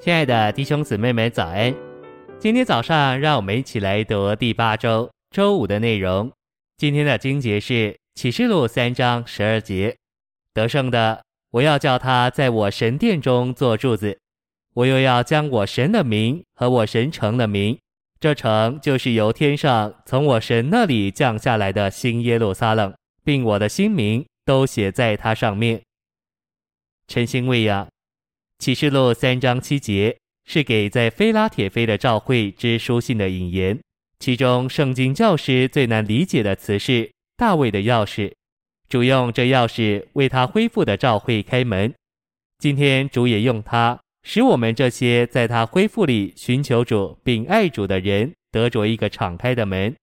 亲爱的弟兄姊妹们，早安！今天早上，让我们一起来读第八周周五的内容。今天的经节是启示录三章十二节：得胜的，我要叫他在我神殿中做柱子；我又要将我神的名和我神城的名，这城就是由天上从我神那里降下来的新耶路撒冷，并我的新名都写在它上面。诚心喂养。启示录三章七节是给在非拉铁非的召会之书信的引言，其中圣经教师最难理解的词是大卫的钥匙，主用这钥匙为他恢复的召会开门。今天主也用它，使我们这些在他恢复里寻求主并爱主的人得着一个敞开的门，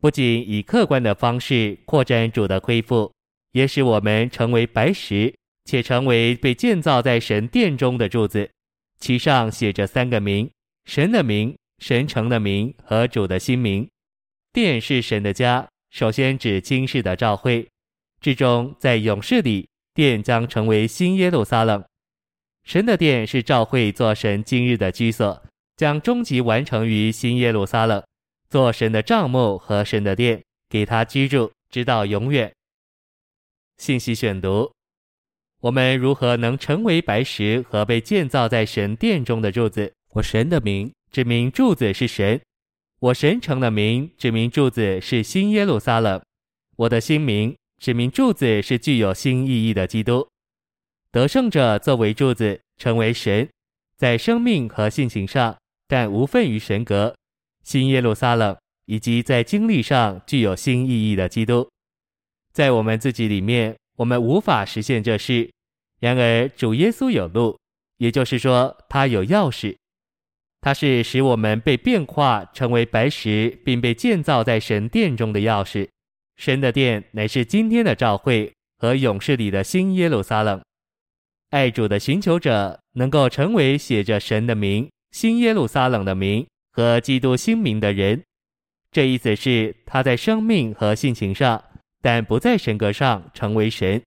不仅以客观的方式扩展主的恢复，也使我们成为白石。且成为被建造在神殿中的柱子，其上写着三个名：神的名、神城的名和主的新名。殿是神的家，首先指今世的教会，至终在永世里，殿将成为新耶路撒冷。神的殿是教会做神今日的居所，将终极完成于新耶路撒冷，做神的帐幕和神的殿，给他居住，直到永远。信息选读。我们如何能成为白石和被建造在神殿中的柱子？我神的名指明柱子是神，我神城的名指明柱子是新耶路撒冷，我的新名指明柱子是具有新意义的基督。得胜者作为柱子，成为神，在生命和性情上，但无分于神格。新耶路撒冷以及在经历上具有新意义的基督，在我们自己里面。我们无法实现这事，然而主耶稣有路，也就是说，他有钥匙，他是使我们被变化成为白石，并被建造在神殿中的钥匙。神的殿乃是今天的教会和永世里的新耶路撒冷。爱主的寻求者能够成为写着神的名、新耶路撒冷的名和基督新名的人。这意思是他在生命和性情上。但不在神格上成为神，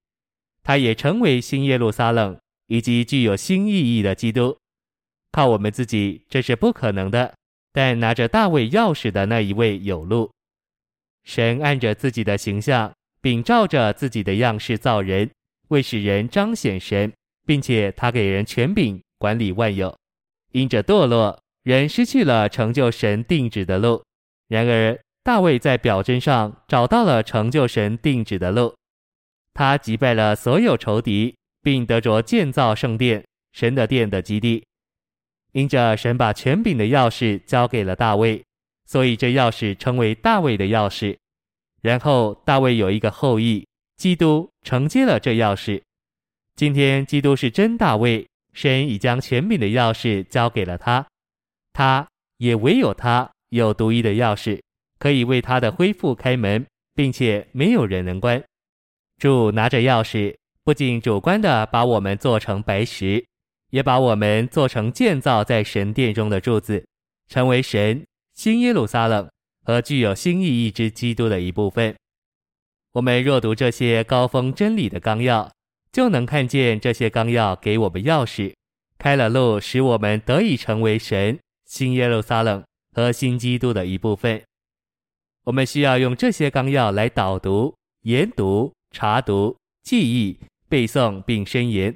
他也成为新耶路撒冷以及具有新意义的基督。靠我们自己这是不可能的，但拿着大卫钥匙的那一位有路。神按着自己的形象，并照着自己的样式造人，为使人彰显神，并且他给人权柄管理万有。因着堕落，人失去了成就神定旨的路。然而，大卫在表征上找到了成就神定旨的路，他击败了所有仇敌，并得着建造圣殿、神的殿的基地。因着神把权柄的钥匙交给了大卫，所以这钥匙称为大卫的钥匙。然后大卫有一个后裔，基督承接了这钥匙。今天基督是真大卫，神已将权柄的钥匙交给了他，他也唯有他有独一的钥匙。可以为他的恢复开门，并且没有人能关。主拿着钥匙，不仅主观地把我们做成白石，也把我们做成建造在神殿中的柱子，成为神新耶路撒冷和具有新意义之基督的一部分。我们若读这些高峰真理的纲要，就能看见这些纲要给我们钥匙，开了路，使我们得以成为神新耶路撒冷和新基督的一部分。我们需要用这些纲要来导读、研读、查读、记忆、背诵并申言，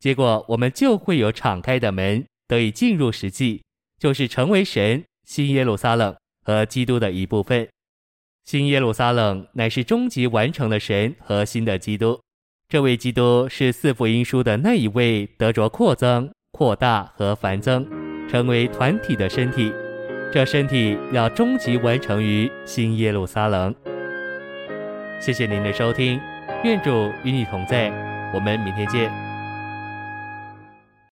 结果我们就会有敞开的门，得以进入实际，就是成为神新耶路撒冷和基督的一部分。新耶路撒冷乃是终极完成的神和新的基督，这位基督是四福音书的那一位，得着扩增、扩大和繁增，成为团体的身体。这身体要终极完成于新耶路撒冷。谢谢您的收听，愿主与你同在，我们明天见。